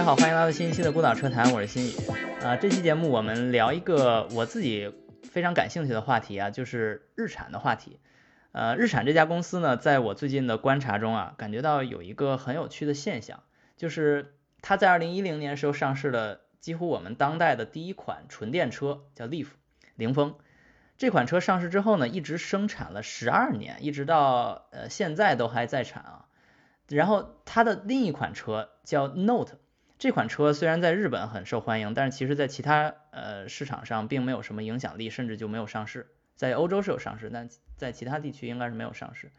大家好，欢迎来到新一期的孤岛车谈，我是新宇。啊，这期节目我们聊一个我自己非常感兴趣的话题啊，就是日产的话题。呃，日产这家公司呢，在我最近的观察中啊，感觉到有一个很有趣的现象，就是它在二零一零年时候上市了几乎我们当代的第一款纯电车，叫 Leaf 凌风。这款车上市之后呢，一直生产了十二年，一直到呃现在都还在产啊。然后它的另一款车叫 Note。这款车虽然在日本很受欢迎，但是其实在其他呃市场上并没有什么影响力，甚至就没有上市。在欧洲是有上市，但在其他地区应该是没有上市。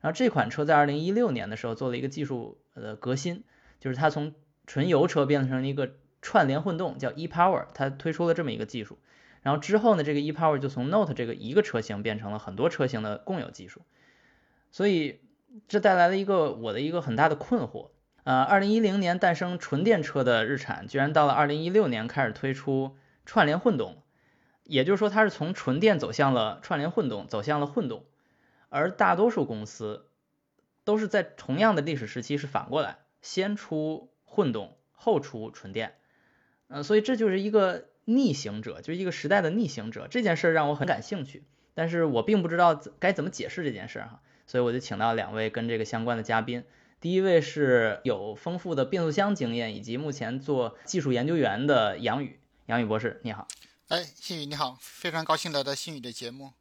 然后这款车在二零一六年的时候做了一个技术呃革新，就是它从纯油车变成了一个串联混动，叫 ePower，它推出了这么一个技术。然后之后呢，这个 ePower 就从 Note 这个一个车型变成了很多车型的共有技术。所以这带来了一个我的一个很大的困惑。呃，二零一零年诞生纯电车的日产，居然到了二零一六年开始推出串联混动，也就是说它是从纯电走向了串联混动，走向了混动，而大多数公司都是在同样的历史时期是反过来，先出混动，后出纯电，呃，所以这就是一个逆行者，就是一个时代的逆行者。这件事让我很感兴趣，但是我并不知道该怎么解释这件事哈，所以我就请到两位跟这个相关的嘉宾。第一位是有丰富的变速箱经验以及目前做技术研究员的杨宇，杨宇博士，你好。哎，新宇你好，非常高兴来到新宇的节目。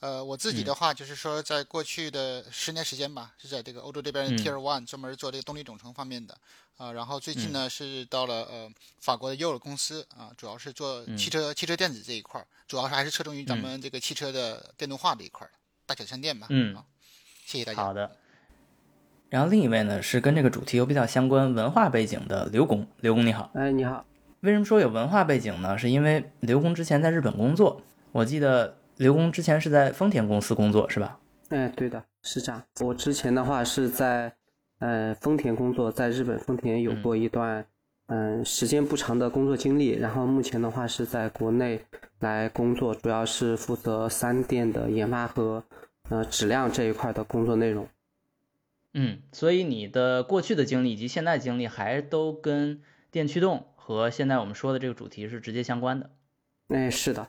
呃，我自己的话就是说，在过去的十年时间吧，是在这个欧洲这边 Tier One 专门做这个动力总成方面的啊。然后最近呢是到了呃法国的尔公司啊，主要是做汽车汽车电子这一块儿，主要是还是侧重于咱们这个汽车的电动化这一块儿，大小充电吧。嗯，好谢谢大家。好的。然后另一位呢是跟这个主题有比较相关文化背景的刘工，刘工你好，哎你好，为什么说有文化背景呢？是因为刘工之前在日本工作，我记得刘工之前是在丰田公司工作是吧？哎对的，是这样。我之前的话是在呃丰田工作，在日本丰田有过一段嗯时间不长的工作经历，然后目前的话是在国内来工作，主要是负责三电的研发和呃质量这一块的工作内容。嗯，所以你的过去的经历以及现在经历还都跟电驱动和现在我们说的这个主题是直接相关的。哎，是的。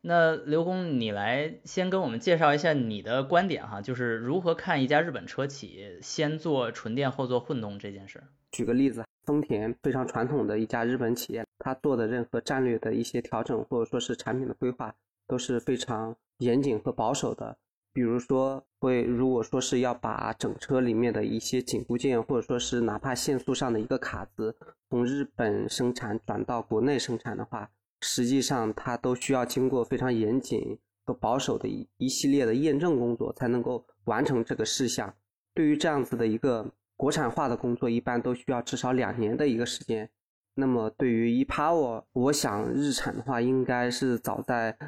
那刘工，你来先跟我们介绍一下你的观点哈，就是如何看一家日本车企先做纯电后做混动这件事。举个例子，丰田非常传统的一家日本企业，它做的任何战略的一些调整或者说是产品的规划都是非常严谨和保守的。比如说，会如果说是要把整车里面的一些紧固件，或者说是哪怕线速上的一个卡子，从日本生产转到国内生产的话，实际上它都需要经过非常严谨和保守的一一系列的验证工作，才能够完成这个事项。对于这样子的一个国产化的工作，一般都需要至少两年的一个时间。那么对于 ePower，我想日产的话，应该是早在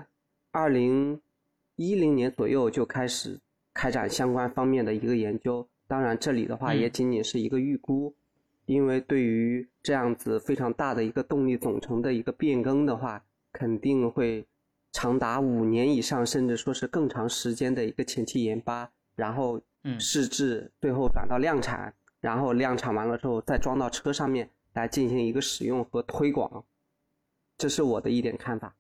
二零。一零年左右就开始开展相关方面的一个研究，当然这里的话也仅仅是一个预估，因为对于这样子非常大的一个动力总成的一个变更的话，肯定会长达五年以上，甚至说是更长时间的一个前期研发，然后试制，最后转到量产，然后量产完了之后再装到车上面来进行一个使用和推广，这是我的一点看法。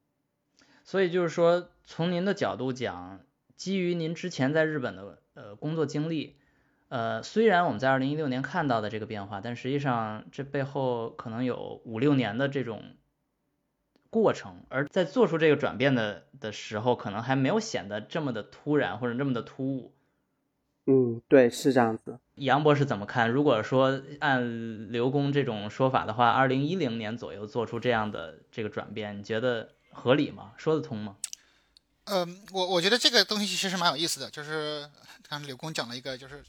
所以就是说，从您的角度讲，基于您之前在日本的呃工作经历，呃，虽然我们在二零一六年看到的这个变化，但实际上这背后可能有五六年的这种过程，而在做出这个转变的的时候，可能还没有显得这么的突然或者这么的突兀。嗯，对，是这样子。杨博士怎么看？如果说按刘工这种说法的话，二零一零年左右做出这样的这个转变，你觉得？合理吗？说得通吗？嗯，我我觉得这个东西其实蛮有意思的，就是刚才柳工讲了一个，就是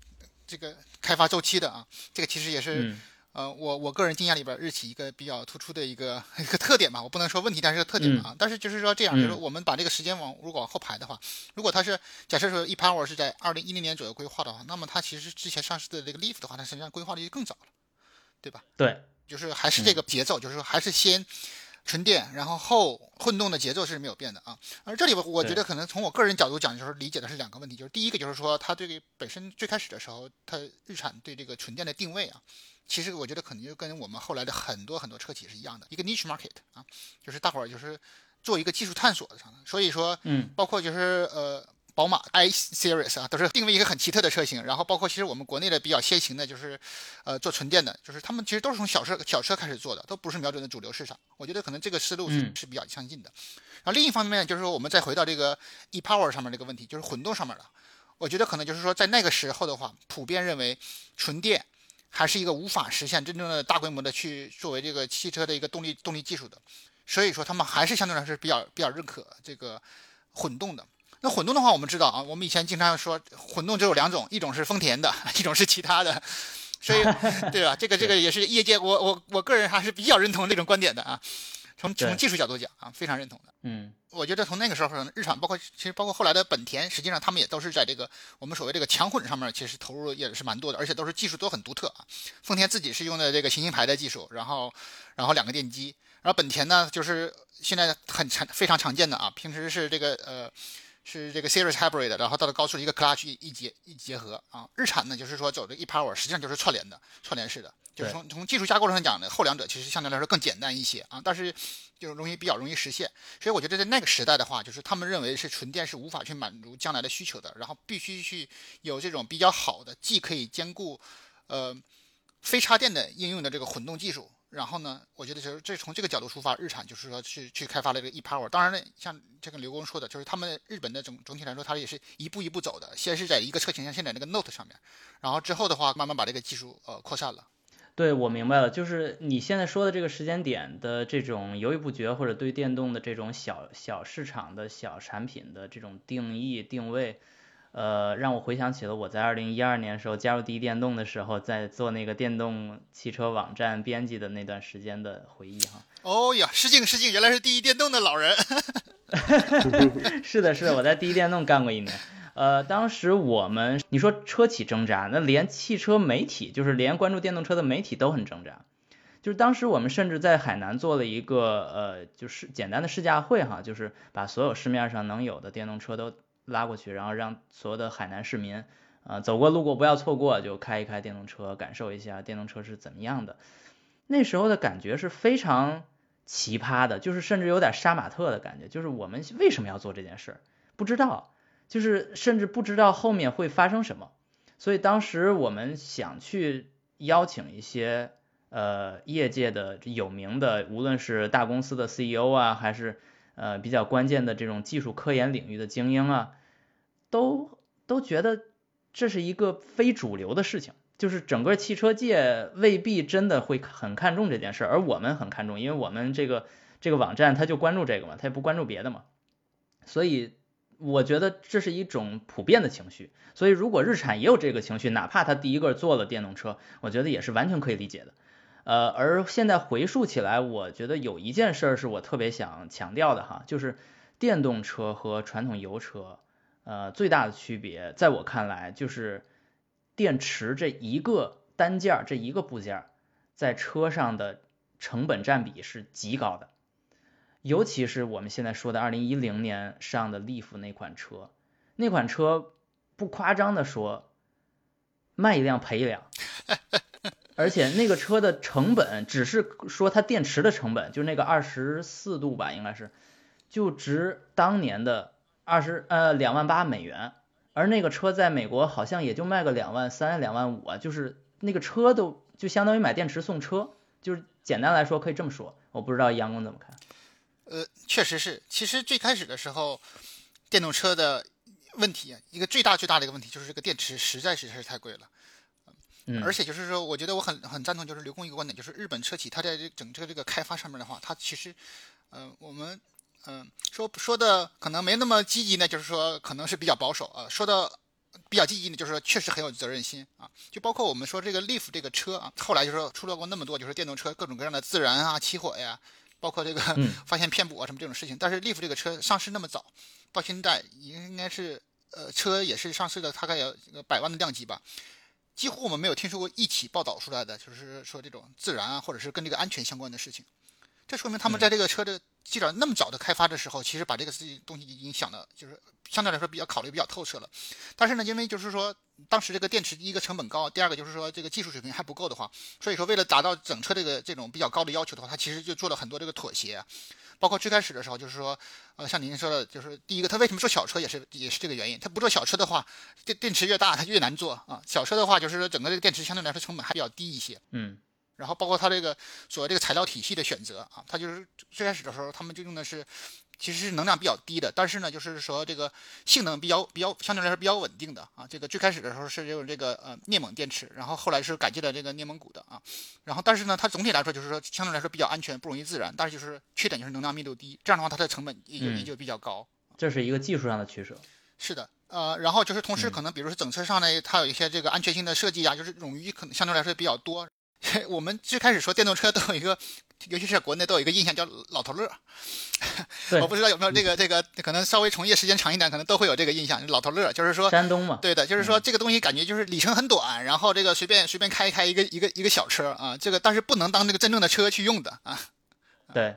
这个开发周期的啊，这个其实也是呃我我个人经验里边日企一个比较突出的一个 一个特点吧，我不能说问题，但是个特点啊。但是就是说这样，就是我们把这个时间往如果往后排的话，如果它是假设说一 power 是在二零一零年左右规划的话，那么它其实之前上市的这个 Leaf 的话，它实际上规划的就更早了，对吧？对，就是还是这个节奏，就是说还是先。纯电，然后后混动的节奏是没有变的啊。而这里我觉得可能从我个人角度讲，就是理解的是两个问题，就是第一个就是说，它对于本身最开始的时候，它日产对这个纯电的定位啊，其实我觉得可能就跟我们后来的很多很多车企是一样的，一个 niche market 啊，就是大伙儿就是做一个技术探索的上所以说，嗯，包括就是呃。宝马 i Series 啊，都是定位一个很奇特的车型。然后包括其实我们国内的比较先行的，就是呃做纯电的，就是他们其实都是从小车小车开始做的，都不是瞄准的主流市场。我觉得可能这个思路是是比较相近的。然后另一方面就是说，我们再回到这个 e-power 上面这个问题，就是混动上面的。我觉得可能就是说，在那个时候的话，普遍认为纯电还是一个无法实现真正的大规模的去作为这个汽车的一个动力动力技术的。所以说，他们还是相对来说比较比较认可这个混动的。那混动的话，我们知道啊，我们以前经常说混动只有两种，一种是丰田的，一种是其他的，所以 对吧？这个这个也是业界，我我我个人还是比较认同这种观点的啊。从从技术角度讲啊，非常认同的。嗯，我觉得从那个时候，日产包括其实包括后来的本田，实际上他们也都是在这个我们所谓这个强混上面，其实投入也是蛮多的，而且都是技术都很独特啊。丰田自己是用的这个行星牌的技术，然后然后两个电机，然后本田呢就是现在很常非常常见的啊，平时是这个呃。是这个 Series Hybrid，然后到了高速一个 Clutch 一结一结合啊。日产呢，就是说走这 e-Power，实际上就是串联的，串联式的，就是从从技术架构上讲呢，后两者其实相对来说更简单一些啊，但是就容易比较容易实现。所以我觉得在那个时代的话，就是他们认为是纯电是无法去满足将来的需求的，然后必须去有这种比较好的，既可以兼顾呃非插电的应用的这个混动技术。然后呢，我觉得就是这从这个角度出发，日产就是说去去开发了这个 e-power。当然呢，像这个刘工说的，就是他们日本的总总体来说，它也是一步一步走的。先是在一个车型，像现在那个 Note 上面，然后之后的话，慢慢把这个技术呃扩散了。对，我明白了，就是你现在说的这个时间点的这种犹豫不决，或者对电动的这种小小市场的小产品的这种定义定位。呃，让我回想起了我在二零一二年时候加入第一电动的时候，在做那个电动汽车网站编辑的那段时间的回忆哈。哦呀，失敬失敬，原来是第一电动的老人。是的，是的，我在第一电动干过一年。呃，当时我们你说车企挣扎，那连汽车媒体，就是连关注电动车的媒体都很挣扎。就是当时我们甚至在海南做了一个呃，就是简单的试驾会哈，就是把所有市面上能有的电动车都。拉过去，然后让所有的海南市民，呃，走过路过不要错过，就开一开电动车，感受一下电动车是怎么样的。那时候的感觉是非常奇葩的，就是甚至有点杀马特的感觉。就是我们为什么要做这件事？不知道，就是甚至不知道后面会发生什么。所以当时我们想去邀请一些呃业界的有名的，无论是大公司的 CEO 啊，还是呃，比较关键的这种技术科研领域的精英啊，都都觉得这是一个非主流的事情，就是整个汽车界未必真的会很看重这件事，而我们很看重，因为我们这个这个网站它就关注这个嘛，它也不关注别的嘛，所以我觉得这是一种普遍的情绪。所以如果日产也有这个情绪，哪怕他第一个做了电动车，我觉得也是完全可以理解的。呃，而现在回溯起来，我觉得有一件事儿是我特别想强调的哈，就是电动车和传统油车，呃，最大的区别，在我看来就是电池这一个单件儿，这一个部件儿，在车上的成本占比是极高的，尤其是我们现在说的二零一零年上的 Leaf 那款车，那款车不夸张的说，卖一辆赔一辆。而且那个车的成本，只是说它电池的成本，就那个二十四度吧，应该是，就值当年的二十呃两万八美元。而那个车在美国好像也就卖个两万三、两万五啊，就是那个车都就相当于买电池送车，就是简单来说可以这么说。我不知道杨工怎么看？呃，确实是，其实最开始的时候，电动车的问题，一个最大最大的一个问题就是这个电池实在是是太贵了。而且就是说，我觉得我很很赞同，就是刘工一个观点，就是日本车企它在这整个这个开发上面的话，它其实，嗯，我们嗯说说的可能没那么积极呢，就是说可能是比较保守啊；说的比较积极呢，就是说确实很有责任心啊。就包括我们说这个 Leaf 这个车啊，后来就是说出了过那么多就是电动车各种各样的自燃啊、起火呀，包括这个 发现骗补啊什么这种事情。但是 Leaf 这个车上市那么早，到现在应该是呃车也是上市的大概有百万的量级吧。几乎我们没有听说过一起报道出来的，就是说这种自燃啊，或者是跟这个安全相关的事情。这说明他们在这个车的记者那么早的开发的时候，其实把这个事情东西已经想的，就是相对来说比较考虑比较透彻了。但是呢，因为就是说当时这个电池第一个成本高，第二个就是说这个技术水平还不够的话，所以说为了达到整车这个这种比较高的要求的话，它其实就做了很多这个妥协。包括最开始的时候，就是说，呃，像您说的，就是第一个，它为什么做小车也是也是这个原因。它不做小车的话，电电池越大，它越难做啊。小车的话，就是说整个这个电池相对来说成本还比较低一些。嗯。然后包括它这个所谓这个材料体系的选择啊，它就是最开始的时候，他们就用的是。其实是能量比较低的，但是呢，就是说这个性能比较比较相对来说比较稳定的啊。这个最开始的时候是用这个呃镍锰电池，然后后来是改进了这个镍锰钴的啊。然后但是呢，它总体来说就是说相对来说比较安全，不容易自燃，但是就是缺点就是能量密度低，这样的话它的成本也也就比较高。这是一个技术上的取舍。是的，呃，然后就是同时可能比如说整车上呢，它有一些这个安全性的设计啊，就是冗余可能相对来说比较多。我们最开始说电动车都有一个，尤其是国内都有一个印象叫老头乐。我不知道有没有这个这个，可能稍微从业时间长一点，可能都会有这个印象。老头乐就是说山东嘛，对的，就是说这个东西感觉就是里程很短，然后这个随便随便开一开一个一个一个小车啊，这个但是不能当这个真正的车去用的啊。对。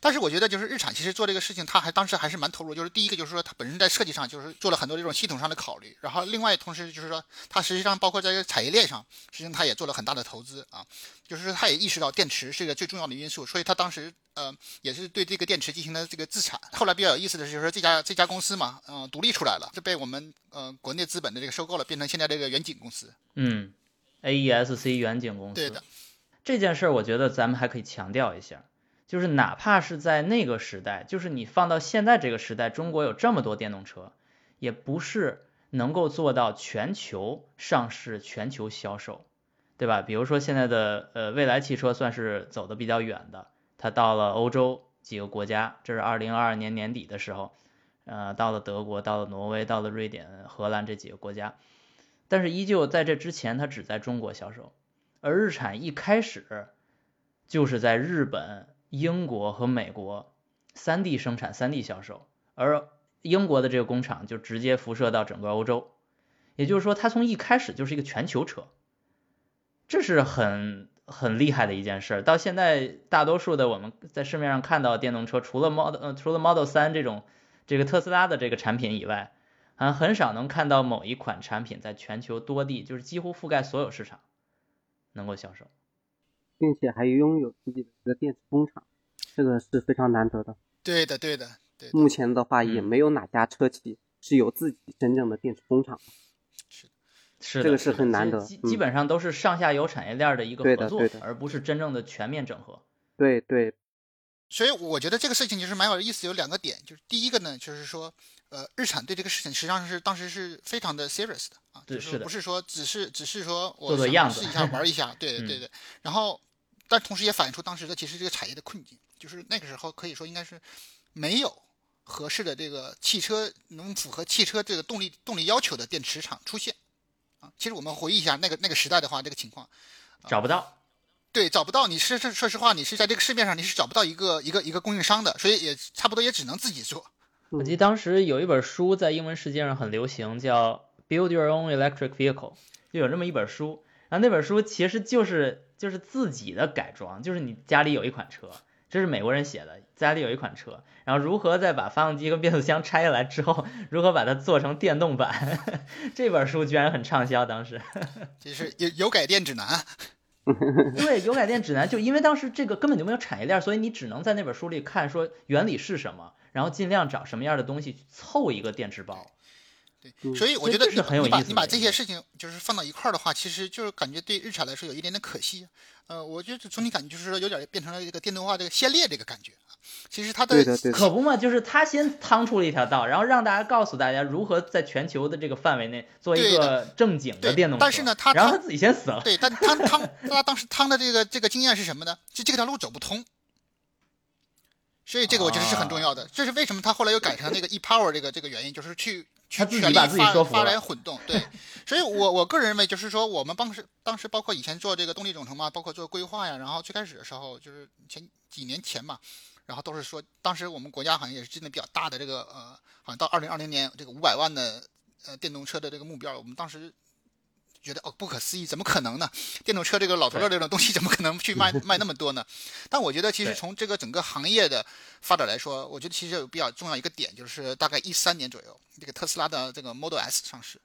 但是我觉得，就是日产其实做这个事情，他还当时还是蛮投入。就是第一个，就是说它本身在设计上就是做了很多这种系统上的考虑。然后另外，同时就是说，它实际上包括在产业链上，实际上它也做了很大的投资啊。就是说，它也意识到电池是一个最重要的因素，所以它当时呃也是对这个电池进行了这个自产。后来比较有意思的是，就是说这家这家公司嘛，嗯，独立出来了，就被我们呃国内资本的这个收购了，变成现在这个远景公司。嗯，AESC 远景公司。对的。这件事儿，我觉得咱们还可以强调一下。就是哪怕是在那个时代，就是你放到现在这个时代，中国有这么多电动车，也不是能够做到全球上市、全球销售，对吧？比如说现在的呃蔚来汽车算是走的比较远的，它到了欧洲几个国家，这是二零二二年年底的时候，呃，到了德国、到了挪威、到了瑞典、荷兰这几个国家，但是依旧在这之前，它只在中国销售，而日产一开始就是在日本。英国和美国三地生产、三地销售，而英国的这个工厂就直接辐射到整个欧洲，也就是说，它从一开始就是一个全球车，这是很很厉害的一件事。到现在，大多数的我们在市面上看到电动车，除了 Model 呃除了 Model 三这种这个特斯拉的这个产品以外，啊，很少能看到某一款产品在全球多地，就是几乎覆盖所有市场能够销售。并且还拥有自己的一个电池工厂，这个是非常难得的。对的，对的，对。目前的话，也没有哪家车企是有自己真正的电池工厂。是，是这个是很难得。基基本上都是上下游产业链的一个合作，对的，而不是真正的全面整合。对对。所以我觉得这个事情其实蛮有意思，有两个点，就是第一个呢，就是说，呃，日产对这个事情实际上是当时是非常的 serious 的啊，就是不是说只是只是说我试一下玩一下，对 对对。然后。但同时也反映出当时的其实这个产业的困境，就是那个时候可以说应该是没有合适的这个汽车能符合汽车这个动力动力要求的电池厂出现啊。其实我们回忆一下那个那个时代的话，这个情况找不到，对，找不到。你是是说实话，你是在这个市面上你是找不到一个一个一个供应商的，所以也差不多也只能自己做。我记得当时有一本书在英文世界上很流行，叫《Build Your Own Electric Vehicle》，就有这么一本书。然后那本书其实就是。就是自己的改装，就是你家里有一款车，这是美国人写的，家里有一款车，然后如何再把发动机跟变速箱拆下来之后，如何把它做成电动版，这本书居然很畅销，当时。这是有有改电指南。对，有改电指南，就因为当时这个根本就没有产业链，所以你只能在那本书里看说原理是什么，然后尽量找什么样的东西去凑一个电池包。对，所以我觉得你你把你把这些事情就是放到一块儿的话，其实就是感觉对日产来说有一点点可惜。呃，我觉得总体感觉就是说有点变成了一个电动化这个先烈这个感觉啊。其实它的可不嘛，就是他先趟出了一条道，然后让大家告诉大家如何在全球的这个范围内做一个正经的电动车。但是呢，他然后他自己先死了。对，但他 趟他当时趟的这个这个经验是什么呢？就这条路走不通。所以这个我觉得是很重要的。这是为什么他后来又改成那个 ePower 这个这个原因，就是去。他自己把自己说服发来混动，对，所以我我个人认为，就是说我们当时当时包括以前做这个动力总成嘛，包括做规划呀，然后最开始的时候就是前几年前嘛，然后都是说，当时我们国家好像也是制定比较大的这个呃，好像到二零二零年这个五百万的呃电动车的这个目标，我们当时觉得哦不可思议，怎么可能呢？电动车这个老头乐这种东西怎么可能去卖 卖那么多呢？但我觉得其实从这个整个行业的发展来说，我觉得其实有比较重要一个点，就是大概一三年左右，这个特斯拉的这个 Model S 上市。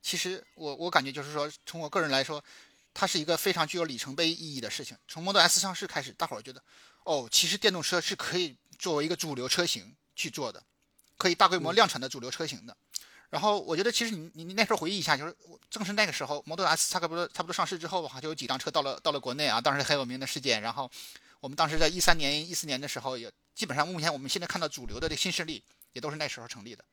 其实我我感觉就是说，从我个人来说，它是一个非常具有里程碑意义的事情。从 Model S 上市开始，大伙儿觉得哦，其实电动车是可以作为一个主流车型去做的，可以大规模量产的主流车型的。然后我觉得，其实你你你那时候回忆一下，就是正是那个时候，Model S 差不多差不多上市之后的话，就有几辆车到了到了国内啊，当时很有名的事件。然后我们当时在一三年、一四年的时候，也基本上目前我们现在看到主流的这新势力，也都是那时候成立的。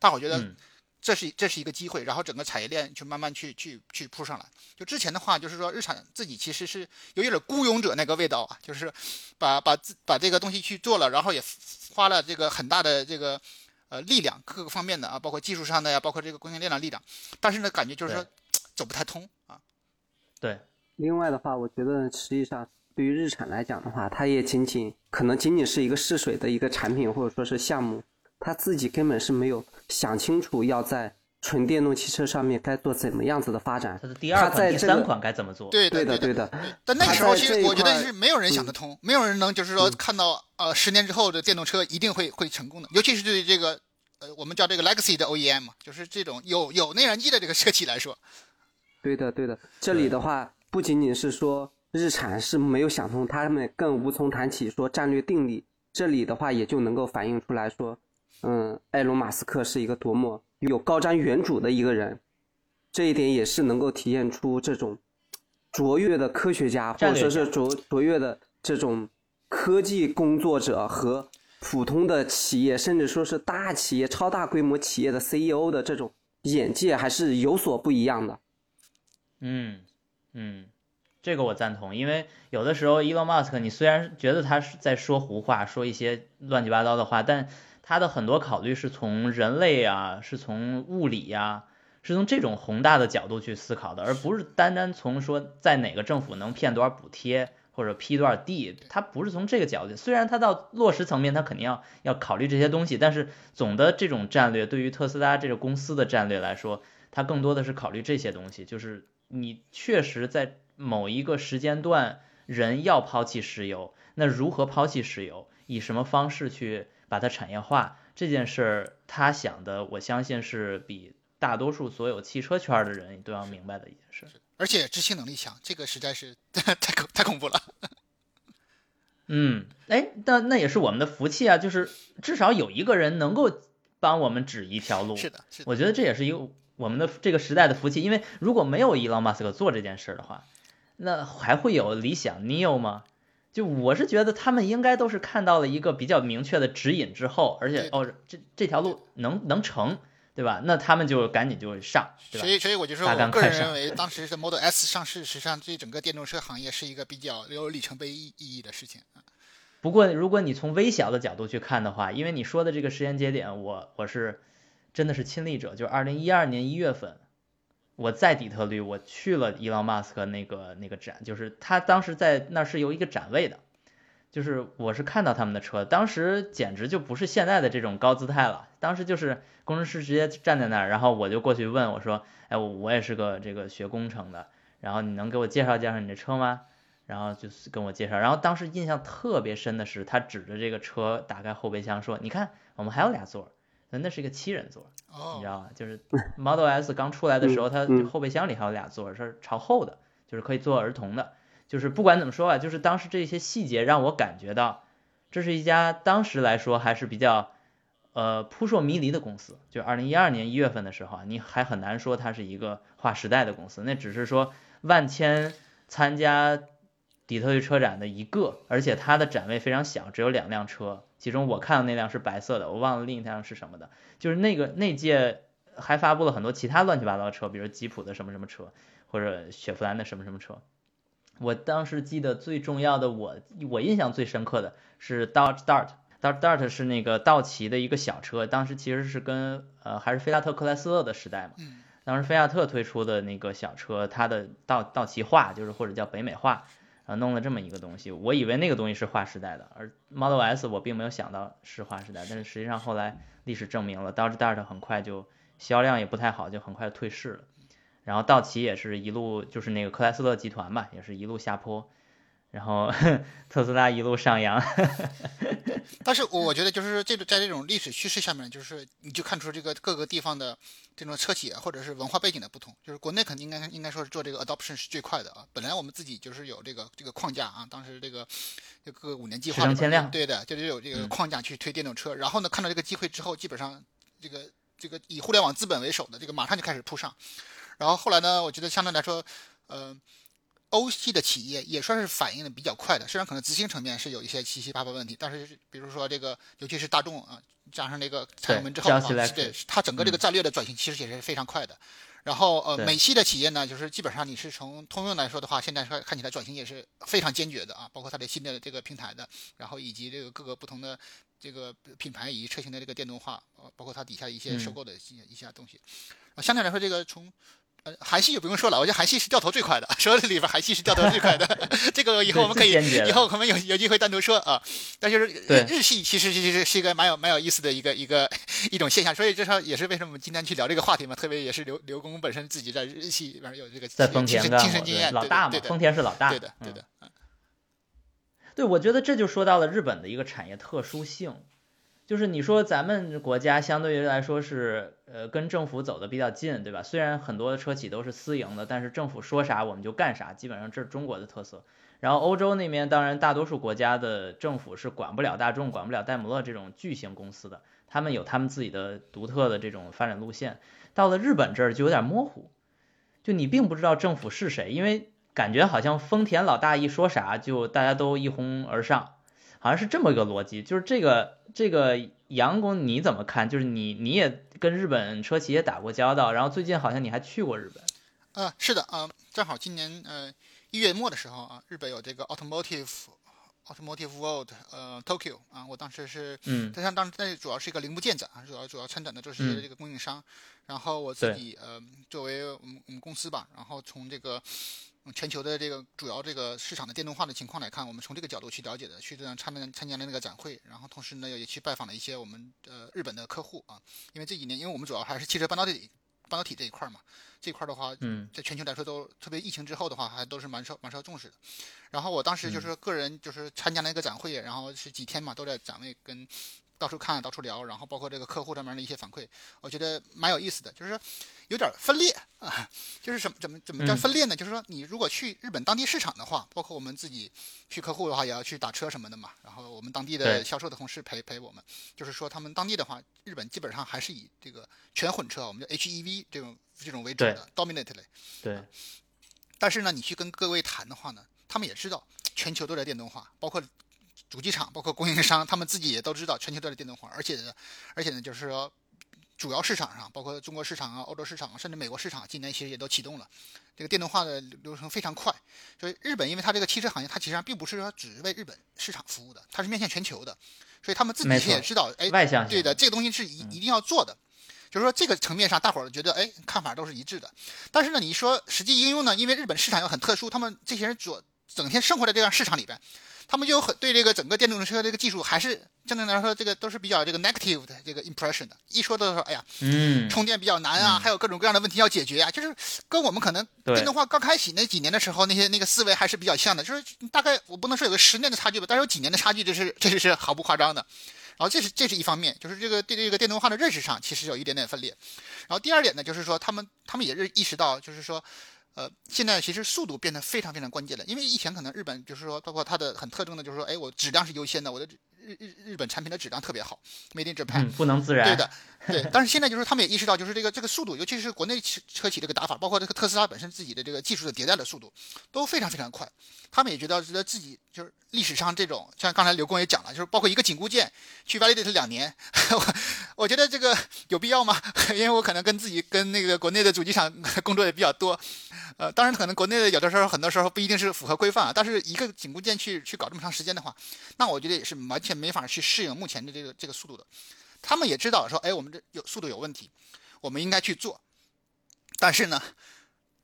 大伙觉得这是这是一个机会，然后整个产业链去慢慢去去去铺上来。就之前的话，就是说日产自己其实是有一点孤勇者那个味道啊，就是把把自把这个东西去做了，然后也花了这个很大的这个。呃，力量各个方面的啊，包括技术上的呀，包括这个供应链的力量，但是呢，感觉就是说走不太通啊。对。另外的话，我觉得实际上对于日产来讲的话，它也仅仅可能仅仅是一个试水的一个产品或者说是项目，它自己根本是没有想清楚要在纯电动汽车上面该做怎么样子的发展。它的第二款、第三款该怎么做？对对的对的。但那个时候其实我觉得是没有人想得通，没有人能就是说看到。呃，十年之后的电动车一定会会成功的，尤其是对这个，呃，我们叫这个 legacy 的 OEM 嘛，就是这种有有内燃机的这个车企来说。对的，对的。这里的话，不仅仅是说日产是没有想通，他们更无从谈起说战略定力。这里的话，也就能够反映出来说，嗯，埃隆·马斯克是一个多么有高瞻远瞩的一个人，这一点也是能够体现出这种卓越的科学家，或者说是卓卓越的这种。科技工作者和普通的企业，甚至说是大企业、超大规模企业的 CEO 的这种眼界还是有所不一样的。嗯嗯，这个我赞同，因为有的时候，Elon Musk，你虽然觉得他是在说胡话，说一些乱七八糟的话，但他的很多考虑是从人类啊，是从物理呀，是从这种宏大的角度去思考的，而不是单单从说在哪个政府能骗多少补贴。或者批多少地，他不是从这个角度，虽然他到落实层面，他肯定要要考虑这些东西，但是总的这种战略对于特斯拉这个公司的战略来说，它更多的是考虑这些东西，就是你确实在某一个时间段，人要抛弃石油，那如何抛弃石油，以什么方式去把它产业化，这件事儿他想的，我相信是比大多数所有汽车圈的人都要明白的一件事。而且执行能力强，这个实在是 太恐太恐怖了。嗯，哎，那那也是我们的福气啊，就是至少有一个人能够帮我们指一条路。是的，是的。我觉得这也是一个我们的这个时代的福气，因为如果没有伊隆马斯克做这件事的话，那还会有理想 Neo 吗？就我是觉得他们应该都是看到了一个比较明确的指引之后，而且哦，这这条路能能成。对吧？那他们就赶紧就上，对吧所以所以我就说，我个人认为，当时的 Model S 上市，实际上对整个电动车行业是一个比较有里程碑意意义的事情。不过，如果你从微小的角度去看的话，因为你说的这个时间节点，我我是真的是亲历者，就二零一二年一月份，我在底特律，我去了伊朗马斯克那个那个展，就是他当时在那是有一个展位的。就是我是看到他们的车，当时简直就不是现在的这种高姿态了。当时就是工程师直接站在那儿，然后我就过去问我说：“哎，我也是个这个学工程的，然后你能给我介绍介绍你这车吗？”然后就是跟我介绍。然后当时印象特别深的是，他指着这个车打开后备箱说：“你看，我们还有俩座，那那是一个七人座，你知道吗？就是 Model S 刚出来的时候，它后备箱里还有俩座，是朝后的，就是可以坐儿童的。”就是不管怎么说吧，就是当时这些细节让我感觉到，这是一家当时来说还是比较，呃扑朔迷离的公司。就二零一二年一月份的时候啊，你还很难说它是一个划时代的公司，那只是说万千参加底特律车展的一个，而且它的展位非常小，只有两辆车，其中我看的那辆是白色的，我忘了另一辆是什么的。就是那个那届还发布了很多其他乱七八糟的车，比如吉普的什么什么车，或者雪佛兰的什么什么车。我当时记得最重要的，我我印象最深刻的是 Dodge Dart，Dodge Dart 是那个道奇的一个小车，当时其实是跟呃还是菲亚特克莱斯勒的时代嘛，当时菲亚特推出的那个小车，它的道道奇化就是或者叫北美化，啊弄了这么一个东西，我以为那个东西是划时代的，而 Model S 我并没有想到是划时代，但是实际上后来历史证明了 Dodge Dart 很快就销量也不太好，就很快退市了。然后道奇也是一路就是那个克莱斯勒集团吧，也是一路下坡。然后 特斯拉一路上扬，但是我觉得就是这个在这种历史趋势下面，就是你就看出这个各个地方的这种车企或者是文化背景的不同。就是国内肯定应该应该说是做这个 adoption 是最快的啊。本来我们自己就是有这个这个框架啊，当时这个这个五年计划对的，就是有这个框架去推电动车。然后呢，看到这个机会之后，基本上这个这个以互联网资本为首的这个马上就开始铺上。然后后来呢，我觉得相对来说，呃。欧系的企业也算是反应的比较快的，虽然可能执行层面是有一些七七八八问题，但是比如说这个，尤其是大众啊，加上这个蔡英文之后啊，对它整个这个战略的转型其实也是非常快的。然后呃，美系的企业呢，就是基本上你是从通用来说的话，现在看看起来转型也是非常坚决的啊，包括它的新的这个平台的，然后以及这个各个不同的这个品牌以及车型的这个电动化，包括它底下一些收购的一些一些东西，啊，相对来说这个从。呃，韩系就不用说了，我觉得韩系是掉头最快的，所有的里边韩系是掉头最快的。这个以后我们可以，以后可能有有机会单独说啊。但就是日系其实其实是一个蛮有蛮有意思的一个一个一种现象，所以这说也是为什么我们今天去聊这个话题嘛。特别也是刘刘工本身自己在日系里边有这个在丰田亲身经验，老大嘛，丰田是老大，对的对的。对，我觉得这就说到了日本的一个产业特殊性。就是你说咱们国家相对于来说是呃跟政府走的比较近，对吧？虽然很多车企都是私营的，但是政府说啥我们就干啥，基本上这是中国的特色。然后欧洲那边当然大多数国家的政府是管不了大众、管不了戴姆勒这种巨型公司的，他们有他们自己的独特的这种发展路线。到了日本这儿就有点模糊，就你并不知道政府是谁，因为感觉好像丰田老大一说啥就大家都一哄而上。好像是这么一个逻辑，就是这个这个杨工你怎么看？就是你你也跟日本车企也打过交道，然后最近好像你还去过日本。呃，是的，呃，正好今年呃一月末的时候啊，日本有这个 Automotive Automotive World 呃 Tokyo 啊，我当时是嗯，它像当时那主要是一个零部件展啊，主要主要参展的就是这个供应商，然后我自己呃作为我们我们公司吧，然后从这个。全球的这个主要这个市场的电动化的情况来看，我们从这个角度去了解的，去这样参参参加了那个展会，然后同时呢也去拜访了一些我们呃日本的客户啊，因为这几年，因为我们主要还是汽车半导体半导体这一块嘛，这块的话，嗯，在全球来说都特别疫情之后的话，还都是蛮受蛮受重视的。然后我当时就是个人就是参加了一个展会，然后是几天嘛，都在展位跟。到处看，到处聊，然后包括这个客户上面的一些反馈，我觉得蛮有意思的，就是有点分裂啊，就是什么怎么怎么叫分裂呢？就是说你如果去日本当地市场的话，包括我们自己去客户的话，也要去打车什么的嘛，然后我们当地的销售的同事陪陪我们，就是说他们当地的话，日本基本上还是以这个全混车，我们叫 HEV 这种这种为主的 dominantly。对。但是呢，你去跟各位谈的话呢，他们也知道全球都在电动化，包括。主机厂包括供应商，他们自己也都知道全球都是电动化，而且呢，而且呢，就是说，主要市场上，包括中国市场啊、欧洲市场啊，甚至美国市场，今年其实也都启动了这个电动化的流程非常快。所以日本，因为它这个汽车行业，它其实上并不是说只是为日本市场服务的，它是面向全球的，所以他们自己也知道，哎，外向对的，这个东西是一一定要做的。就是说这个层面上，大伙儿觉得，哎，看法都是一致的。但是呢，你说实际应用呢，因为日本市场又很特殊，他们这些人做整天生活在这样市场里边。他们就很对这个整个电动车这个技术还是相对来说，这个都是比较这个 negative 的这个 impression 的。一说都说，哎呀，嗯，充电比较难啊，还有各种各样的问题要解决啊，就是跟我们可能电动化刚开启那几年的时候，那些那个思维还是比较像的。就是大概我不能说有个十年的差距吧，但是有几年的差距，这是 这是毫不夸张的。然后这是这是一方面，就是这个对这个电动化的认识上其实有一点点分裂。然后第二点呢，就是说他们他们也是意识到，就是说。呃，现在其实速度变得非常非常关键了，因为以前可能日本就是说，包括它的很特征的，就是说，哎，我质量是优先的，我的日日日本产品的质量特别好，Made in Japan，不能自燃。对的，对。但是现在就是他们也意识到，就是这个这个速度，尤其是国内车车企这个打法，包括这个特斯拉本身自己的这个技术的迭代的速度，都非常非常快。他们也觉得觉得自己就是历史上这种，像刚才刘工也讲了，就是包括一个紧固件去 validate 两年，我我觉得这个有必要吗？因为我可能跟自己跟那个国内的主机厂 工作也比较多。呃，当然，可能国内的有的时候，很多时候不一定是符合规范啊。但是一个紧固件去去搞这么长时间的话，那我觉得也是完全没法去适应目前的这个这个速度的。他们也知道说，哎，我们这有速度有问题，我们应该去做。但是呢，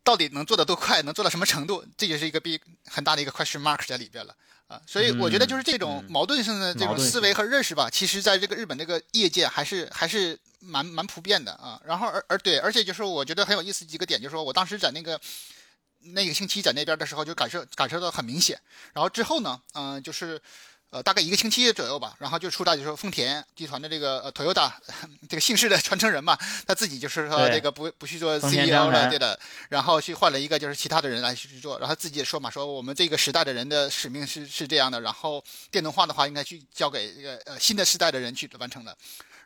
到底能做的多快，能做到什么程度，这也是一个必很大的一个 question mark 在里边了啊。所以我觉得就是这种矛盾性的这种思维和认识吧，其实在这个日本这个业界还是还是蛮蛮普遍的啊。然后而而对，而且就是我觉得很有意思几个点，就是说我当时在那个那个星期在那边的时候，就感受感受到很明显。然后之后呢，嗯，就是。呃，大概一个星期左右吧，然后就出来就说丰田集团的这个呃，Toyota 这个姓氏的传承人嘛，他自己就是说这个不不去做 CEO 了，对的，然后去换了一个就是其他的人来去做，然后自己也说嘛，说我们这个时代的人的使命是是这样的，然后电动化的话应该去交给这个呃新的时代的人去完成的。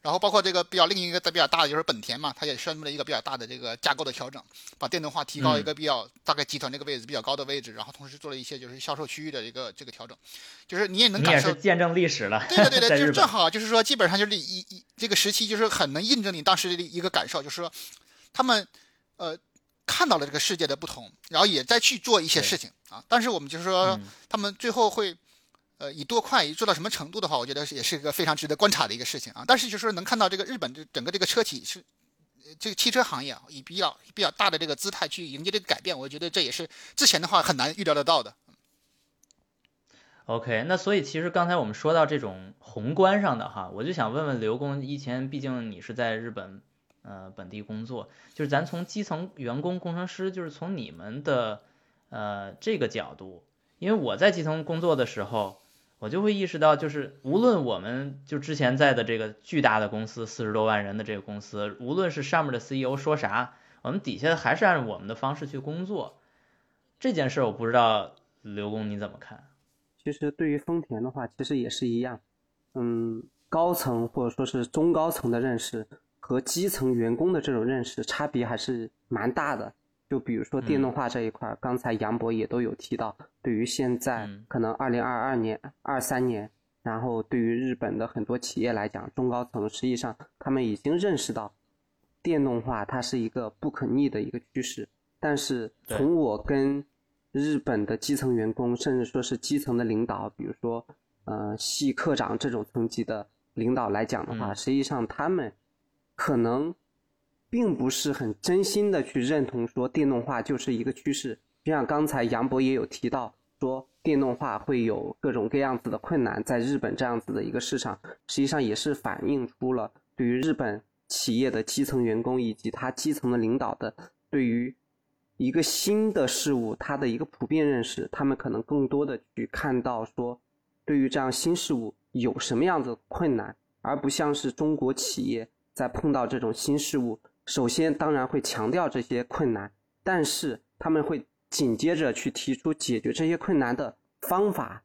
然后包括这个比较另一个比较大的就是本田嘛，它也宣布了一个比较大的这个架构的调整，把电动化提高一个比较大概集团这个位置比较高的位置，然后同时做了一些就是销售区域的一个这个调整，就是你也能感受见证历史了。对的对的，就是正好就是说基本上就是一一这个时期就是很能印证你当时的一个感受，就是说他们呃看到了这个世界的不同，然后也在去做一些事情啊，但是我们就是说他们最后会。呃，以多快，做到什么程度的话，我觉得也是一个非常值得观察的一个事情啊。但是就是说能看到这个日本这整个这个车企是，这个汽车行业啊，以比较比较大的这个姿态去迎接这个改变，我觉得这也是之前的话很难预料得到的。OK，那所以其实刚才我们说到这种宏观上的哈，我就想问问刘工，以前毕竟你是在日本呃本地工作，就是咱从基层员工工程师，就是从你们的呃这个角度，因为我在基层工作的时候。我就会意识到，就是无论我们就之前在的这个巨大的公司，四十多万人的这个公司，无论是上面的 CEO 说啥，我们底下还是按我们的方式去工作。这件事我不知道刘工你怎么看？其实对于丰田的话，其实也是一样。嗯，高层或者说是中高层的认识和基层员工的这种认识差别还是蛮大的。就比如说电动化这一块，刚才杨博也都有提到。对于现在可能二零二二年、二三年，然后对于日本的很多企业来讲，中高层实际上他们已经认识到，电动化它是一个不可逆的一个趋势。但是从我跟日本的基层员工，甚至说是基层的领导，比如说呃系科长这种层级的领导来讲的话，实际上他们可能。并不是很真心的去认同说电动化就是一个趋势，就像刚才杨博也有提到说电动化会有各种各样子的困难，在日本这样子的一个市场，实际上也是反映出了对于日本企业的基层员工以及他基层的领导的对于一个新的事物他的一个普遍认识，他们可能更多的去看到说对于这样新事物有什么样子困难，而不像是中国企业在碰到这种新事物。首先，当然会强调这些困难，但是他们会紧接着去提出解决这些困难的方法。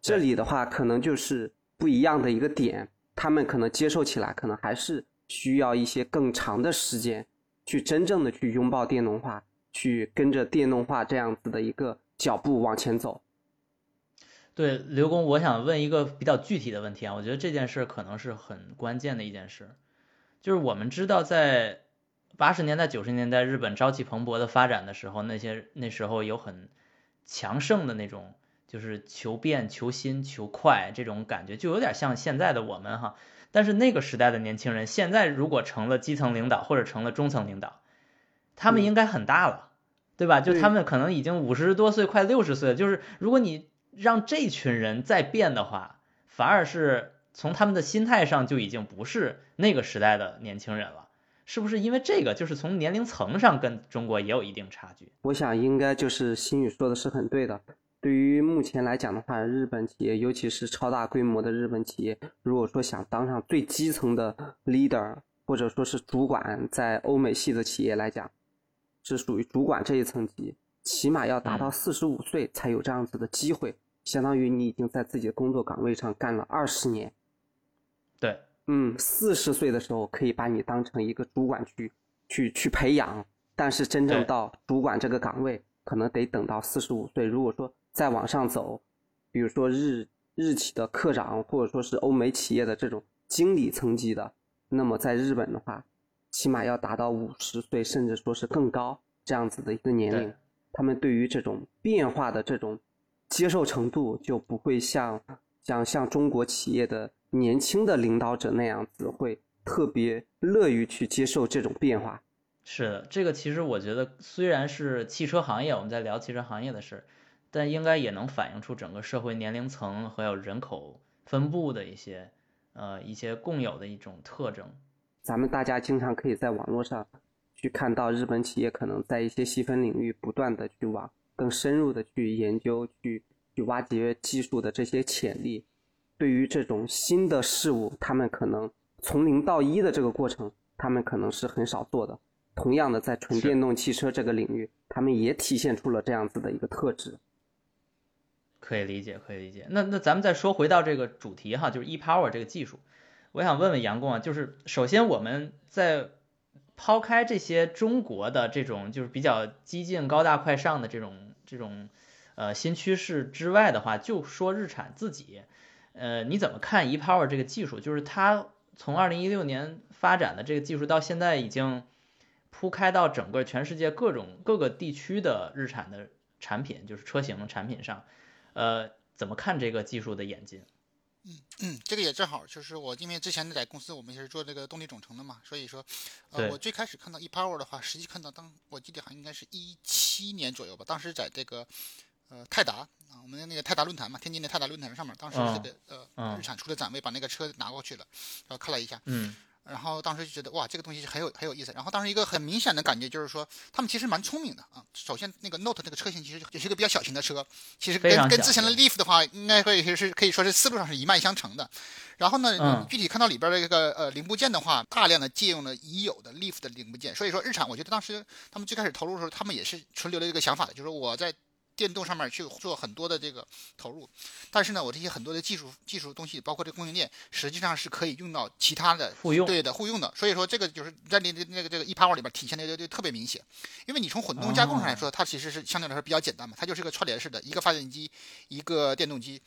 这里的话，可能就是不一样的一个点，他们可能接受起来，可能还是需要一些更长的时间，去真正的去拥抱电动化，去跟着电动化这样子的一个脚步往前走。对，刘工，我想问一个比较具体的问题啊，我觉得这件事可能是很关键的一件事。就是我们知道，在八十年代、九十年代日本朝气蓬勃的发展的时候，那些那时候有很强盛的那种，就是求变、求新、求快这种感觉，就有点像现在的我们哈。但是那个时代的年轻人，现在如果成了基层领导或者成了中层领导，他们应该很大了，对吧？就他们可能已经五十多岁，快六十岁了。就是如果你让这群人再变的话，反而是。从他们的心态上就已经不是那个时代的年轻人了，是不是？因为这个就是从年龄层上跟中国也有一定差距。我想应该就是新宇说的是很对的。对于目前来讲的话，日本企业，尤其是超大规模的日本企业，如果说想当上最基层的 leader 或者说是主管，在欧美系的企业来讲，是属于主管这一层级，起码要达到四十五岁才有这样子的机会，相当于你已经在自己的工作岗位上干了二十年。对，嗯，四十岁的时候可以把你当成一个主管去去去培养，但是真正到主管这个岗位，可能得等到四十五岁。如果说再往上走，比如说日日企的科长，或者说是欧美企业的这种经理层级的，那么在日本的话，起码要达到五十岁，甚至说是更高这样子的一个年龄，他们对于这种变化的这种接受程度就不会像像像中国企业的。年轻的领导者那样子会特别乐于去接受这种变化。是的，这个其实我觉得虽然是汽车行业，我们在聊汽车行业的事，但应该也能反映出整个社会年龄层和有人口分布的一些呃一些共有的一种特征。咱们大家经常可以在网络上去看到日本企业可能在一些细分领域不断的去往更深入的去研究、去去挖掘技术的这些潜力。对于这种新的事物，他们可能从零到一的这个过程，他们可能是很少做的。同样的，在纯电动汽车这个领域，他们也体现出了这样子的一个特质。可以理解，可以理解。那那咱们再说回到这个主题哈，就是 ePower 这个技术，我想问问杨工啊，就是首先我们在抛开这些中国的这种就是比较激进、高大快上的这种这种呃新趋势之外的话，就说日产自己，呃，你怎么看 ePower 这个技术？就是它从二零一六年发展的这个技术到现在已经铺开到整个全世界各种各个地区的日产的产品，就是车型产品上。呃，怎么看这个技术的演进？嗯嗯，这个也正好，就是我因为之前在公司我们也是做这个动力总成的嘛，所以说，呃，我最开始看到 ePower 的话，实际看到当我记得好像应该是一七年左右吧，当时在这个呃泰达啊，我们的那个泰达论坛嘛，天津的泰达论坛上面，当时这个呃日产出的展位，把那个车拿过去了，然后看了一下，嗯。然后当时就觉得哇，这个东西很有很有意思。然后当时一个很明显的感觉就是说，他们其实蛮聪明的啊。首先那个 Note 那个车型其实也是一个比较小型的车，其实跟跟之前的 Leaf 的话，应该可以是可以说是思路上是一脉相承的。然后呢，具体看到里边的这个呃零部件的话，大量的借用了已有的 Leaf 的零部件。所以说日产，我觉得当时他们最开始投入的时候，他们也是存留了一个想法的，就是我在。电动上面去做很多的这个投入，但是呢，我这些很多的技术技术东西，包括这供应链，实际上是可以用到其他的互用对的互用的。所以说这个就是在那那个这个 ePower 里边体现的就就特别明显，因为你从混动加工上来说，它其实是相对来说比较简单嘛，它就是个串联式的一个发电机，一个电动机。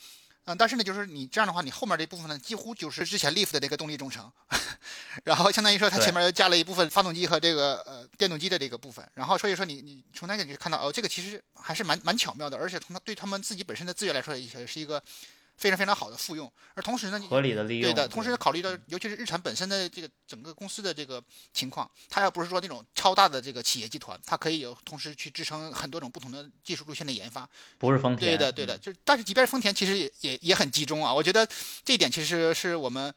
嗯，但是呢，就是你这样的话，你后面这部分呢，几乎就是之前 Leaf 的这个动力总成，然后相当于说它前面又加了一部分发动机和这个呃电动机的这个部分，然后所以说你你从那个你就看到哦，这个其实还是蛮蛮巧妙的，而且从它对他们自己本身的资源来说，也是一个。非常非常好的复用，而同时呢，合理的利用，对的，同时考虑到，尤其是日产本身的这个整个公司的这个情况，它要不是说那种超大的这个企业集团，它可以有同时去支撑很多种不同的技术路线的研发。不是丰田。对的，对的，就是，但是即便是丰田，其实也也也很集中啊。我觉得这一点其实是我们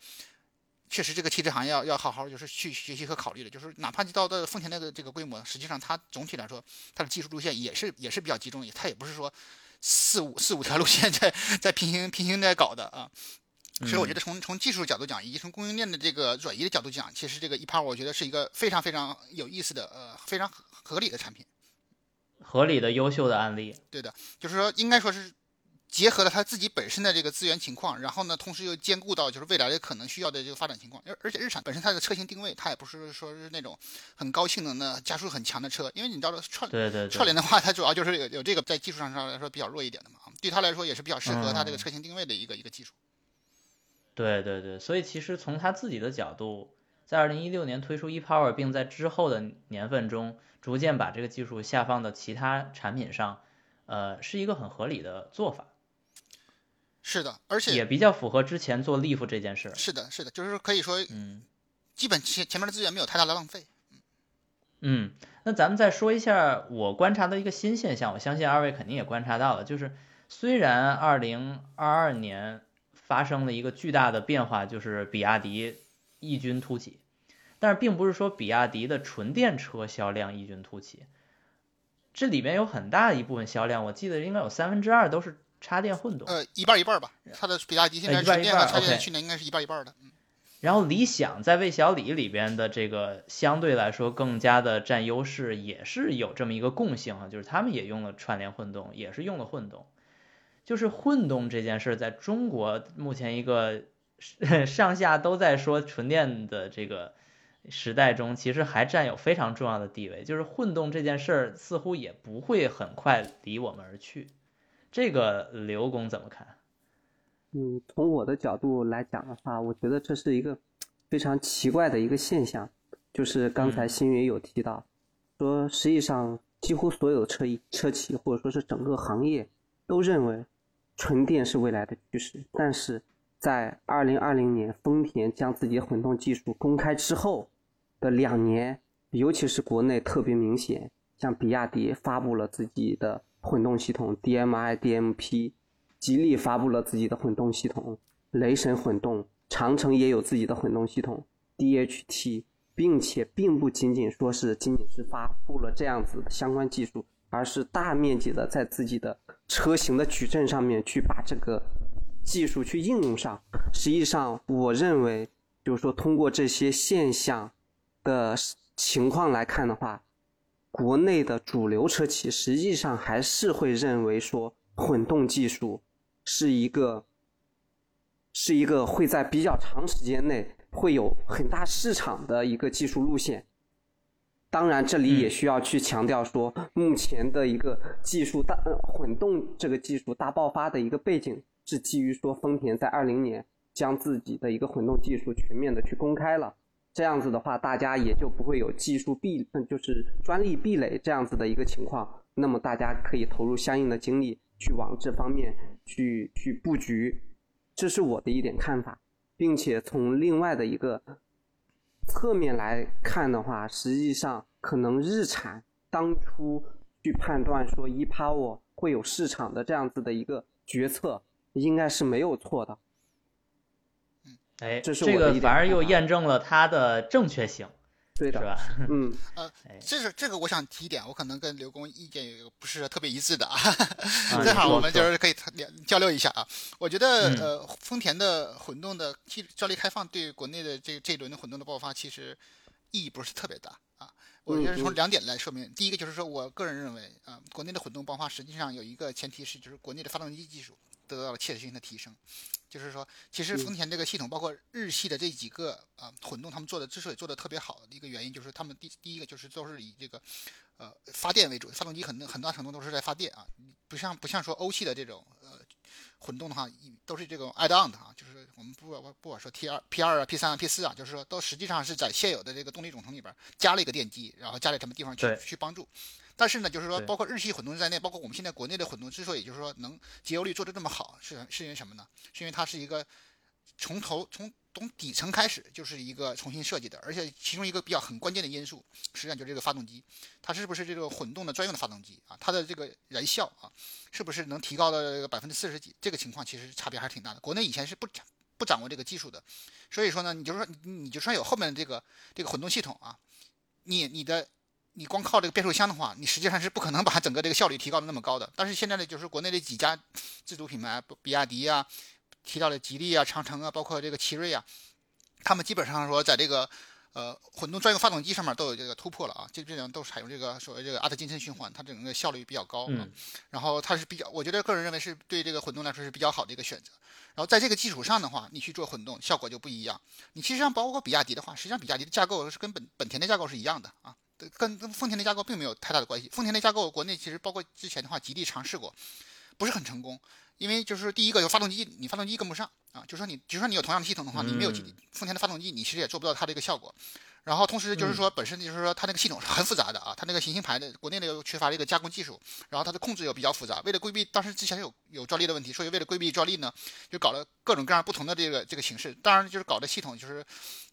确实这个汽车行业要要好好就是去学习和考虑的，就是哪怕到的丰田那个这个规模，实际上它总体来说，它的技术路线也是也是比较集中，它也不是说。四五四五条路线在在平行平行在搞的啊，所以我觉得从从技术角度讲，以及从供应链的这个转移的角度讲，其实这个 ePower 我觉得是一个非常非常有意思的呃非常合理的产品，合理的优秀的案例。对的，就是说应该说是。结合了它自己本身的这个资源情况，然后呢，同时又兼顾到就是未来的可能需要的这个发展情况。而而且日产本身它的车型定位，它也不是说是那种很高性能的加速很强的车，因为你知道串对对串联的话，它主要就是有有这个在技术上上来说比较弱一点的嘛。对它来说也是比较适合它这个车型定位的一个一个技术。对对对，所以其实从他自己的角度，在二零一六年推出 ePower，并在之后的年份中逐渐把这个技术下放到其他产品上，呃，是一个很合理的做法。是的，而且也比较符合之前做 Leaf 这件事。是的，是的，就是可以说，嗯，基本前前面的资源没有太大的浪费。嗯，那咱们再说一下我观察的一个新现象，我相信二位肯定也观察到了，就是虽然二零二二年发生了一个巨大的变化，就是比亚迪异军突起，但是并不是说比亚迪的纯电车销量异军突起，这里面有很大一部分销量，我记得应该有三分之二都是。插电混动，呃，一半一半吧。它的比亚迪现在纯电和插电去年应该是一半一半的。嗯。然后理想在魏小李里边的这个相对来说更加的占优势，也是有这么一个共性啊，就是他们也用了串联混动，也是用了混动。就是混动这件事，在中国目前一个 上下都在说纯电的这个时代中，其实还占有非常重要的地位。就是混动这件事儿，似乎也不会很快离我们而去。这个刘工怎么看？嗯，从我的角度来讲的话，我觉得这是一个非常奇怪的一个现象。就是刚才新云有提到，说实际上几乎所有车车企或者说是整个行业都认为纯电是未来的趋势。但是在二零二零年丰田将自己的混动技术公开之后的两年，尤其是国内特别明显，像比亚迪发布了自己的。混动系统 DMI DMP，吉利发布了自己的混动系统，雷神混动，长城也有自己的混动系统，DHT，并且并不仅仅说是仅仅是发布了这样子的相关技术，而是大面积的在自己的车型的矩阵上面去把这个技术去应用上。实际上，我认为就是说通过这些现象的情况来看的话，国内的主流车企实际上还是会认为说混动技术是一个。是一个会在比较长时间内会有很大市场的一个技术路线。当然，这里也需要去强调说，目前的一个技术大混动这个技术大爆发的一个背景，是基于说丰田在二零年将自己的一个混动技术全面的去公开了。这样子的话，大家也就不会有技术壁，就是专利壁垒这样子的一个情况。那么，大家可以投入相应的精力去往这方面去去布局。这是我的一点看法，并且从另外的一个侧面来看的话，实际上可能日产当初去判断说 ePower 会有市场的这样子的一个决策，应该是没有错的。哎，这这个反而又验证了它的正确性。对的，是吧？嗯，呃，这是这个，我想提一点，我可能跟刘工意见有不是特别一致的啊，正好我们就是可以交流一下啊。我觉得呃，丰田的混动的交力开放对国内的这这一轮的混动的爆发，其实意义不是特别大啊。我觉得从两点来说明，第一个就是说我个人认为啊，国内的混动爆发实际上有一个前提是，就是国内的发动机技术得到了切实性的提升。就是说，其实丰田这个系统，包括日系的这几个啊混动，他们做的之所以做的特别好的一个原因，就是他们第第一个就是都是以这个呃发电为主，发动机很很大程度都是在发电啊，不像不像说欧系的这种呃混动的话，都是这种 add on 的啊，就是我们不不不管说 T 二 P 二啊 P 三啊 P 四啊，就是说都实际上是在现有的这个动力总成里边加了一个电机，然后加在什么地方去去帮助。但是呢，就是说，包括日系混动在内，包括我们现在国内的混动，之所以就是说能节油率做得这么好，是是因为什么呢？是因为它是一个从头从从底层开始就是一个重新设计的，而且其中一个比较很关键的因素，实际上就是这个发动机，它是不是这个混动的专用的发动机啊？它的这个燃效啊，是不是能提高到这个百分之四十几？这个情况其实差别还是挺大的。国内以前是不不掌握这个技术的，所以说呢，你就说你你就算有后面的这个这个混动系统啊，你你的。你光靠这个变速箱的话，你实际上是不可能把整个这个效率提高的那么高的。但是现在呢，就是国内的几家自主品牌，比亚迪啊，提到了吉利啊、长城啊，包括这个奇瑞啊，他们基本上说在这个呃混动专用发动机上面都有这个突破了啊，这这种都采用这个所谓这个阿特金森循环，它整个效率比较高啊。然后它是比较，我觉得个人认为是对这个混动来说是比较好的一个选择。然后在这个基础上的话，你去做混动效果就不一样。你其实上包括比亚迪的话，实际上比亚迪的架构是跟本本田的架构是一样的啊。跟跟丰田的架构并没有太大的关系。丰田的架构，国内其实包括之前的话，吉利尝试过，不是很成功。因为就是第一个，有发动机，你发动机跟不上啊。就说你，就说你有同样的系统的话，你没有丰田的发动机，你其实也做不到它的一个效果。然后同时就是说，本身就是说它那个系统是很复杂的啊，它那个行星牌的国内的又缺乏这个加工技术，然后它的控制又比较复杂。为了规避当时之前有有专利的问题，所以为了规避专利呢，就搞了各种各样不同的这个这个形式。当然就是搞的系统就是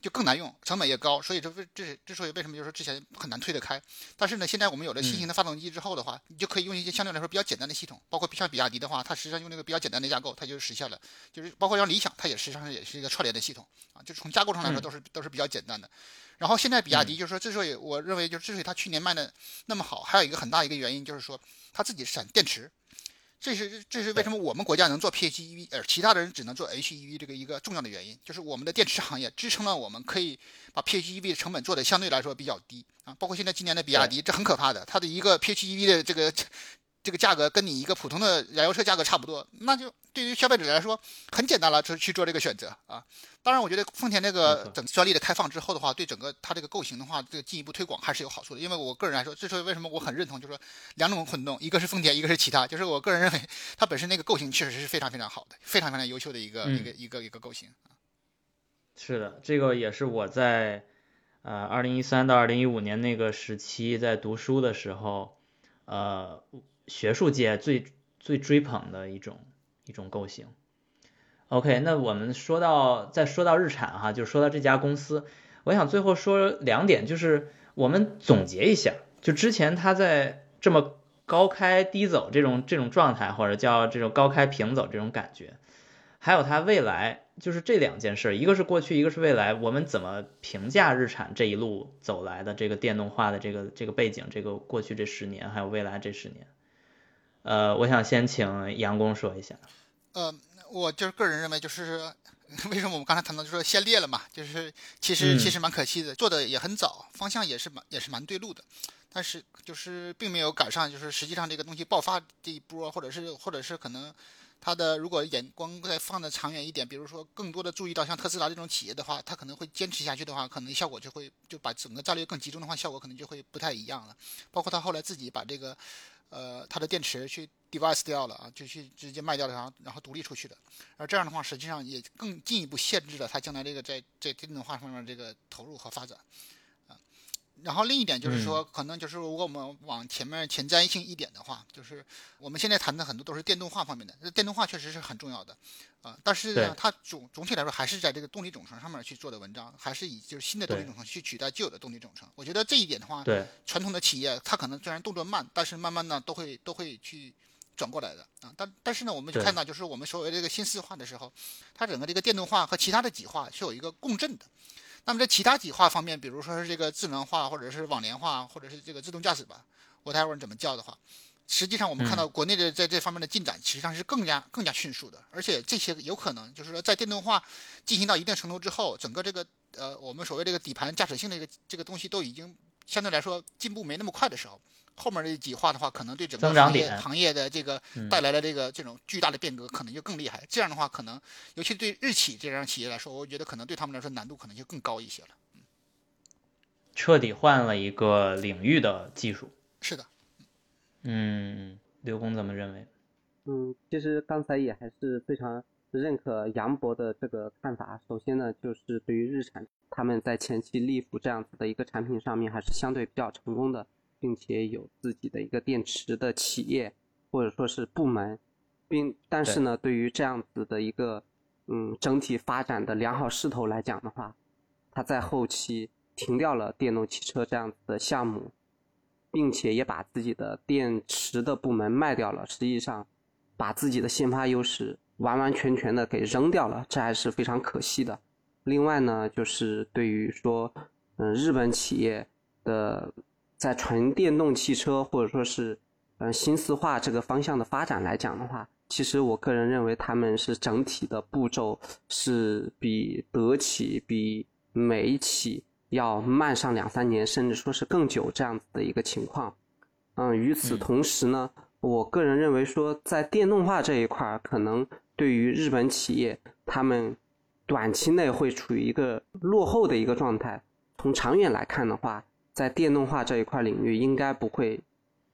就更难用，成本也高。所以这为这之所以为什么就是之前很难推得开。但是呢，现在我们有了新型的发动机之后的话，你就可以用一些相对来说比较简单的系统，包括像比亚迪的话，它实际上用那个比较简单的架构，它就实现了。就是包括像理想，它也实际上也是一个串联的系统啊，就是从架构上来说都是都是比较简单的。然后现在比亚迪就是说，之所以我认为就是之所以它去年卖的那么好，还有一个很大一个原因就是说，它自己产电池，这是这是为什么我们国家能做 PHEV，而其他的人只能做 HEV 这个一个重要的原因，就是我们的电池行业支撑了我们可以把 PHEV 的成本做的相对来说比较低啊。包括现在今年的比亚迪，这很可怕的，它的一个 PHEV 的这个。这个价格跟你一个普通的燃油车价格差不多，那就对于消费者来说很简单了，就去做这个选择啊。当然，我觉得丰田这个整专利的开放之后的话，对整个它这个构型的话，这个进一步推广还是有好处的。因为我个人来说，这是为什么我很认同，就是说两种混动，一个是丰田，一个是其他，就是我个人认为它本身那个构型确实是非常非常好的，非常非常优秀的一个一个一个一个构型啊。是的，这个也是我在呃二零一三到二零一五年那个时期在读书的时候，呃。学术界最最追捧的一种一种构型。OK，那我们说到再说到日产哈，就说到这家公司，我想最后说两点，就是我们总结一下，就之前它在这么高开低走这种这种状态，或者叫这种高开平走这种感觉，还有它未来就是这两件事，一个是过去，一个是未来，我们怎么评价日产这一路走来的这个电动化的这个这个背景，这个过去这十年，还有未来这十年？呃，我想先请杨工说一下。呃，我就是个人认为，就是 为什么我们刚才谈到就说先烈了嘛，就是其实其实蛮可惜的，做的也很早，方向也是蛮也是蛮对路的，但是就是并没有赶上，就是实际上这个东西爆发这一波，或者是或者是可能。他的如果眼光再放的长远一点，比如说更多的注意到像特斯拉这种企业的话，他可能会坚持下去的话，可能效果就会就把整个战略更集中的话，效果可能就会不太一样了。包括他后来自己把这个，呃，它的电池去 device 掉了啊，就去直接卖掉了，然后然后独立出去的。而这样的话，实际上也更进一步限制了它将来这个在在电动化方面这个投入和发展啊。然后另一点就是说，可能就是如果我们往前面前瞻性一点的话，就是我们现在谈的很多都是电动化方面的。那电动化确实是很重要的，啊，但是呢，它总总体来说还是在这个动力总成上面去做的文章，还是以就是新的动力总成去取代旧有的动力总成。我觉得这一点的话，对传统的企业，它可能虽然动作慢，但是慢慢呢都会都会去转过来的啊。但但是呢，我们就看到就是我们所谓这个新四化的时候，它整个这个电动化和其他的几化是有一个共振的。那么在其他几化方面，比如说是这个智能化，或者是网联化，或者是这个自动驾驶吧，我待会儿怎么叫的话，实际上我们看到国内的在这方面的进展，实际上是更加更加迅速的。而且这些有可能就是说，在电动化进行到一定程度之后，整个这个呃我们所谓这个底盘驾驶性的一个这个东西都已经相对来说进步没那么快的时候。后面这几话的话，可能对整个行业行业的这个带来的这个这种巨大的变革，可能就更厉害。这样的话，可能尤其对日企这样企业来说，我觉得可能对他们来说难度可能就更高一些了。嗯，彻底换了一个领域的技术。是的。嗯，刘工怎么认为？嗯，其实刚才也还是非常认可杨博的这个看法。首先呢，就是对于日产，他们在前期利福这样子的一个产品上面，还是相对比较成功的。并且有自己的一个电池的企业或者说是部门，并但是呢，对于这样子的一个嗯整体发展的良好势头来讲的话，它在后期停掉了电动汽车这样子的项目，并且也把自己的电池的部门卖掉了，实际上把自己的先发优势完完全全的给扔掉了，这还是非常可惜的。另外呢，就是对于说嗯日本企业的。在纯电动汽车或者说是嗯新四化这个方向的发展来讲的话，其实我个人认为他们是整体的步骤是比德企、比美企要慢上两三年，甚至说是更久这样子的一个情况。嗯，与此同时呢，我个人认为说在电动化这一块，可能对于日本企业，他们短期内会处于一个落后的一个状态。从长远来看的话，在电动化这一块领域，应该不会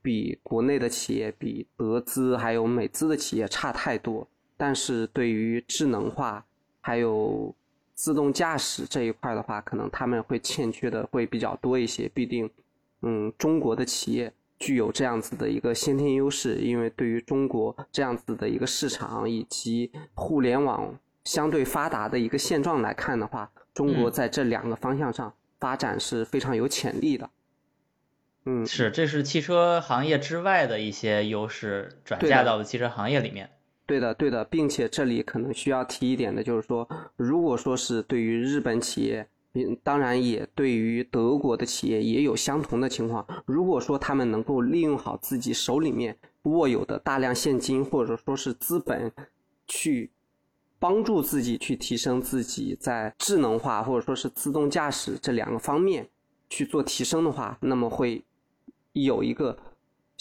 比国内的企业、比德资还有美资的企业差太多。但是对于智能化还有自动驾驶这一块的话，可能他们会欠缺的会比较多一些。毕竟，嗯，中国的企业具有这样子的一个先天优势，因为对于中国这样子的一个市场以及互联网相对发达的一个现状来看的话，中国在这两个方向上。发展是非常有潜力的，嗯，是，这是汽车行业之外的一些优势转嫁到了汽车行业里面。对的，对的，并且这里可能需要提一点的就是说，如果说是对于日本企业，嗯，当然也对于德国的企业也有相同的情况。如果说他们能够利用好自己手里面握有的大量现金或者说是资本，去。帮助自己去提升自己在智能化或者说是自动驾驶这两个方面去做提升的话，那么会有一个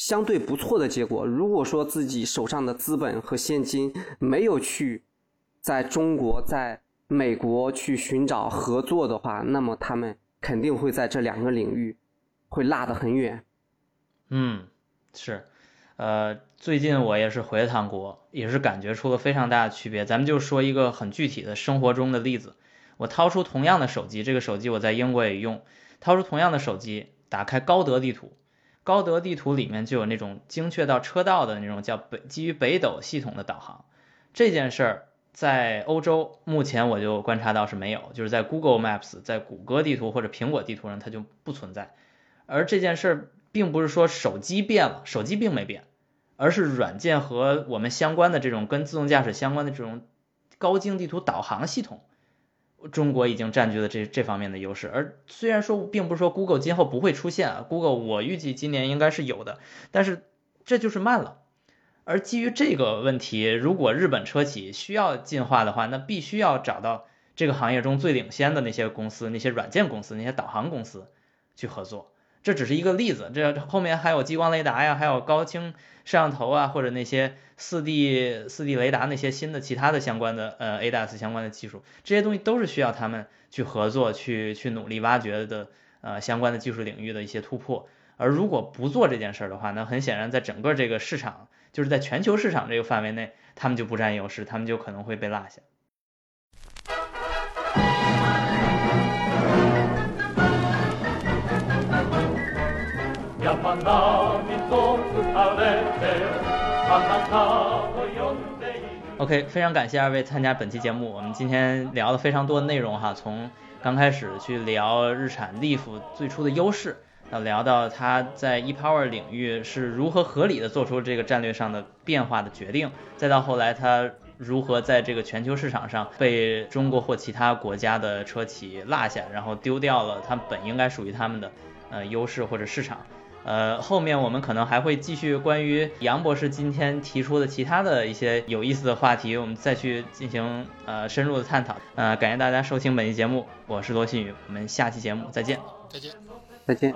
相对不错的结果。如果说自己手上的资本和现金没有去在中国、在美国去寻找合作的话，那么他们肯定会在这两个领域会落得很远。嗯，是。呃，最近我也是回了趟国，也是感觉出了非常大的区别。咱们就说一个很具体的生活中的例子，我掏出同样的手机，这个手机我在英国也用，掏出同样的手机，打开高德地图，高德地图里面就有那种精确到车道的那种叫北基于北斗系统的导航。这件事儿在欧洲目前我就观察到是没有，就是在 Google Maps、在谷歌地图或者苹果地图上它就不存在。而这件事儿并不是说手机变了，手机并没变。而是软件和我们相关的这种跟自动驾驶相关的这种高精地图导航系统，中国已经占据了这这方面的优势。而虽然说并不是说 Google 今后不会出现啊，Google 我预计今年应该是有的，但是这就是慢了。而基于这个问题，如果日本车企需要进化的话，那必须要找到这个行业中最领先的那些公司、那些软件公司、那些导航公司去合作。这只是一个例子，这后面还有激光雷达呀，还有高清摄像头啊，或者那些四 D 四 D 雷达那些新的其他的相关的呃 ADAS 相关的技术，这些东西都是需要他们去合作、去去努力挖掘的呃相关的技术领域的一些突破。而如果不做这件事儿的话，那很显然在整个这个市场，就是在全球市场这个范围内，他们就不占优势，他们就可能会被落下。OK，非常感谢二位参加本期节目。我们今天聊了非常多的内容哈，从刚开始去聊日产 Leaf 最初的优势，到聊到它在 ePower 领域是如何合理的做出这个战略上的变化的决定，再到后来它如何在这个全球市场上被中国或其他国家的车企落下，然后丢掉了它本应该属于他们的呃优势或者市场。呃，后面我们可能还会继续关于杨博士今天提出的其他的一些有意思的话题，我们再去进行呃深入的探讨。呃，感谢大家收听本期节目，我是罗新宇，我们下期节目再见。再见。再见。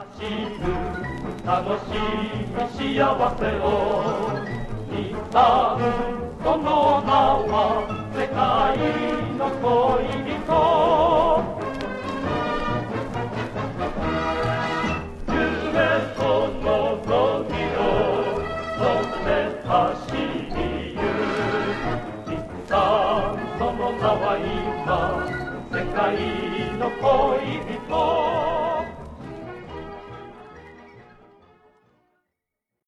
marino poi vi può